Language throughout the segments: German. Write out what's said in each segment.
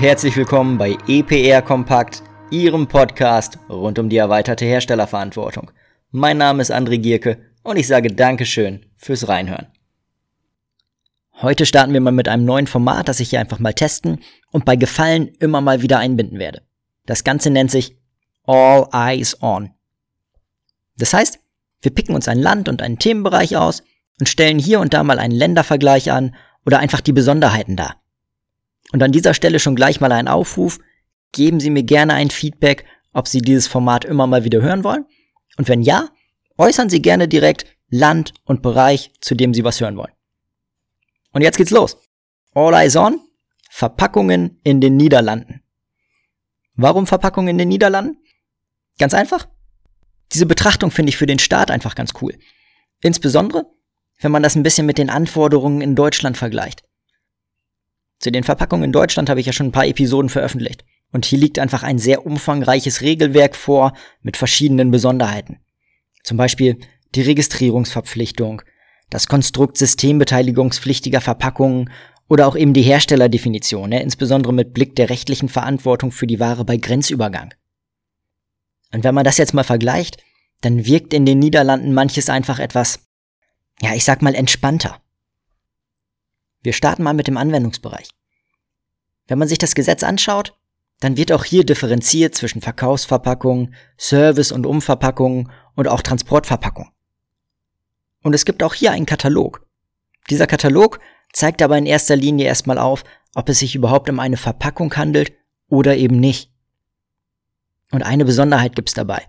herzlich willkommen bei EPR Kompakt, Ihrem Podcast rund um die erweiterte Herstellerverantwortung. Mein Name ist André Gierke und ich sage Dankeschön fürs Reinhören. Heute starten wir mal mit einem neuen Format, das ich hier einfach mal testen und bei Gefallen immer mal wieder einbinden werde. Das Ganze nennt sich All Eyes On. Das heißt, wir picken uns ein Land und einen Themenbereich aus und stellen hier und da mal einen Ländervergleich an oder einfach die Besonderheiten dar. Und an dieser Stelle schon gleich mal ein Aufruf, geben Sie mir gerne ein Feedback, ob Sie dieses Format immer mal wieder hören wollen. Und wenn ja, äußern Sie gerne direkt Land und Bereich, zu dem Sie was hören wollen. Und jetzt geht's los. All Eyes On, Verpackungen in den Niederlanden. Warum Verpackungen in den Niederlanden? Ganz einfach. Diese Betrachtung finde ich für den Staat einfach ganz cool. Insbesondere, wenn man das ein bisschen mit den Anforderungen in Deutschland vergleicht. Zu den Verpackungen in Deutschland habe ich ja schon ein paar Episoden veröffentlicht. Und hier liegt einfach ein sehr umfangreiches Regelwerk vor mit verschiedenen Besonderheiten. Zum Beispiel die Registrierungsverpflichtung, das Konstrukt systembeteiligungspflichtiger Verpackungen oder auch eben die Herstellerdefinition, ja, insbesondere mit Blick der rechtlichen Verantwortung für die Ware bei Grenzübergang. Und wenn man das jetzt mal vergleicht, dann wirkt in den Niederlanden manches einfach etwas, ja, ich sag mal entspannter. Wir starten mal mit dem Anwendungsbereich. Wenn man sich das Gesetz anschaut, dann wird auch hier differenziert zwischen Verkaufsverpackungen, Service- und Umverpackungen und auch Transportverpackungen. Und es gibt auch hier einen Katalog. Dieser Katalog zeigt aber in erster Linie erstmal auf, ob es sich überhaupt um eine Verpackung handelt oder eben nicht. Und eine Besonderheit gibt's dabei.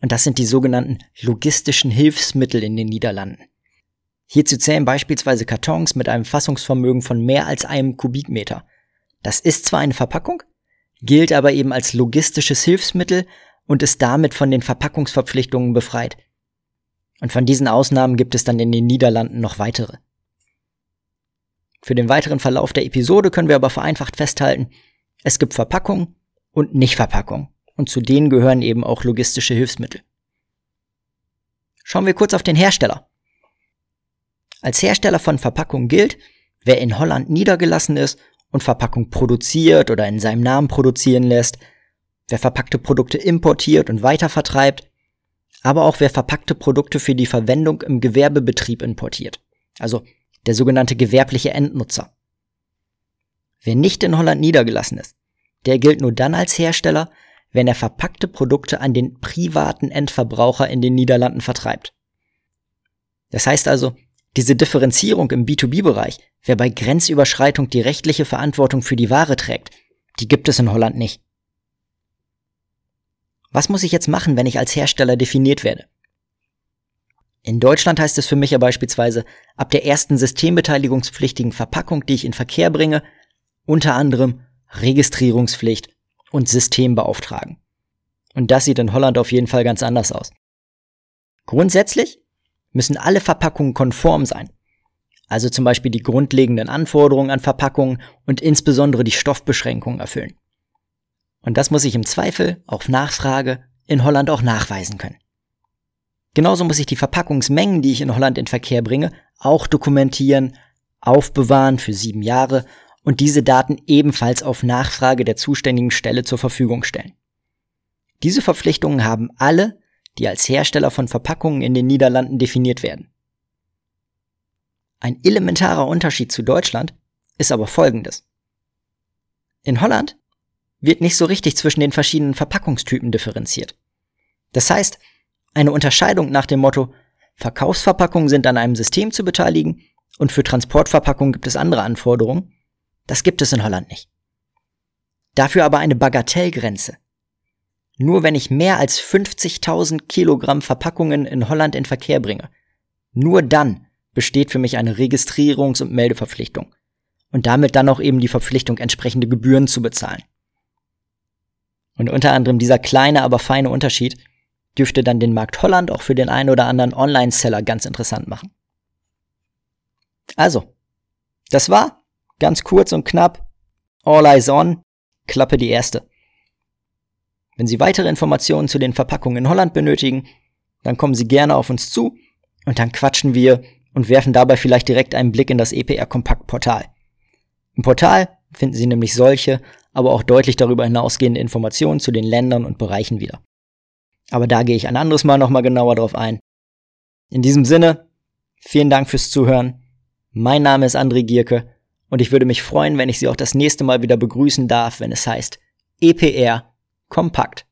Und das sind die sogenannten logistischen Hilfsmittel in den Niederlanden. Hierzu zählen beispielsweise Kartons mit einem Fassungsvermögen von mehr als einem Kubikmeter. Das ist zwar eine Verpackung, gilt aber eben als logistisches Hilfsmittel und ist damit von den Verpackungsverpflichtungen befreit. Und von diesen Ausnahmen gibt es dann in den Niederlanden noch weitere. Für den weiteren Verlauf der Episode können wir aber vereinfacht festhalten, es gibt Verpackung und Nichtverpackung. Und zu denen gehören eben auch logistische Hilfsmittel. Schauen wir kurz auf den Hersteller. Als Hersteller von Verpackungen gilt, wer in Holland niedergelassen ist und Verpackung produziert oder in seinem Namen produzieren lässt, wer verpackte Produkte importiert und weitervertreibt, aber auch wer verpackte Produkte für die Verwendung im Gewerbebetrieb importiert, also der sogenannte gewerbliche Endnutzer. Wer nicht in Holland niedergelassen ist, der gilt nur dann als Hersteller, wenn er verpackte Produkte an den privaten Endverbraucher in den Niederlanden vertreibt. Das heißt also, diese Differenzierung im B2B-Bereich, wer bei Grenzüberschreitung die rechtliche Verantwortung für die Ware trägt, die gibt es in Holland nicht. Was muss ich jetzt machen, wenn ich als Hersteller definiert werde? In Deutschland heißt es für mich ja beispielsweise, ab der ersten systembeteiligungspflichtigen Verpackung, die ich in Verkehr bringe, unter anderem Registrierungspflicht und System beauftragen. Und das sieht in Holland auf jeden Fall ganz anders aus. Grundsätzlich müssen alle Verpackungen konform sein. Also zum Beispiel die grundlegenden Anforderungen an Verpackungen und insbesondere die Stoffbeschränkungen erfüllen. Und das muss ich im Zweifel auf Nachfrage in Holland auch nachweisen können. Genauso muss ich die Verpackungsmengen, die ich in Holland in Verkehr bringe, auch dokumentieren, aufbewahren für sieben Jahre und diese Daten ebenfalls auf Nachfrage der zuständigen Stelle zur Verfügung stellen. Diese Verpflichtungen haben alle, die als Hersteller von Verpackungen in den Niederlanden definiert werden. Ein elementarer Unterschied zu Deutschland ist aber folgendes. In Holland wird nicht so richtig zwischen den verschiedenen Verpackungstypen differenziert. Das heißt, eine Unterscheidung nach dem Motto Verkaufsverpackungen sind an einem System zu beteiligen und für Transportverpackungen gibt es andere Anforderungen, das gibt es in Holland nicht. Dafür aber eine Bagatellgrenze. Nur wenn ich mehr als 50.000 Kilogramm Verpackungen in Holland in Verkehr bringe, nur dann besteht für mich eine Registrierungs- und Meldeverpflichtung. Und damit dann auch eben die Verpflichtung, entsprechende Gebühren zu bezahlen. Und unter anderem dieser kleine, aber feine Unterschied dürfte dann den Markt Holland auch für den einen oder anderen Online-Seller ganz interessant machen. Also, das war Ganz kurz und knapp. All Eyes On. Klappe die erste. Wenn Sie weitere Informationen zu den Verpackungen in Holland benötigen, dann kommen Sie gerne auf uns zu und dann quatschen wir und werfen dabei vielleicht direkt einen Blick in das EPR Kompakt Portal. Im Portal finden Sie nämlich solche, aber auch deutlich darüber hinausgehende Informationen zu den Ländern und Bereichen wieder. Aber da gehe ich ein anderes Mal nochmal genauer drauf ein. In diesem Sinne, vielen Dank fürs Zuhören. Mein Name ist André Gierke und ich würde mich freuen, wenn ich Sie auch das nächste Mal wieder begrüßen darf, wenn es heißt EPR Kompakt.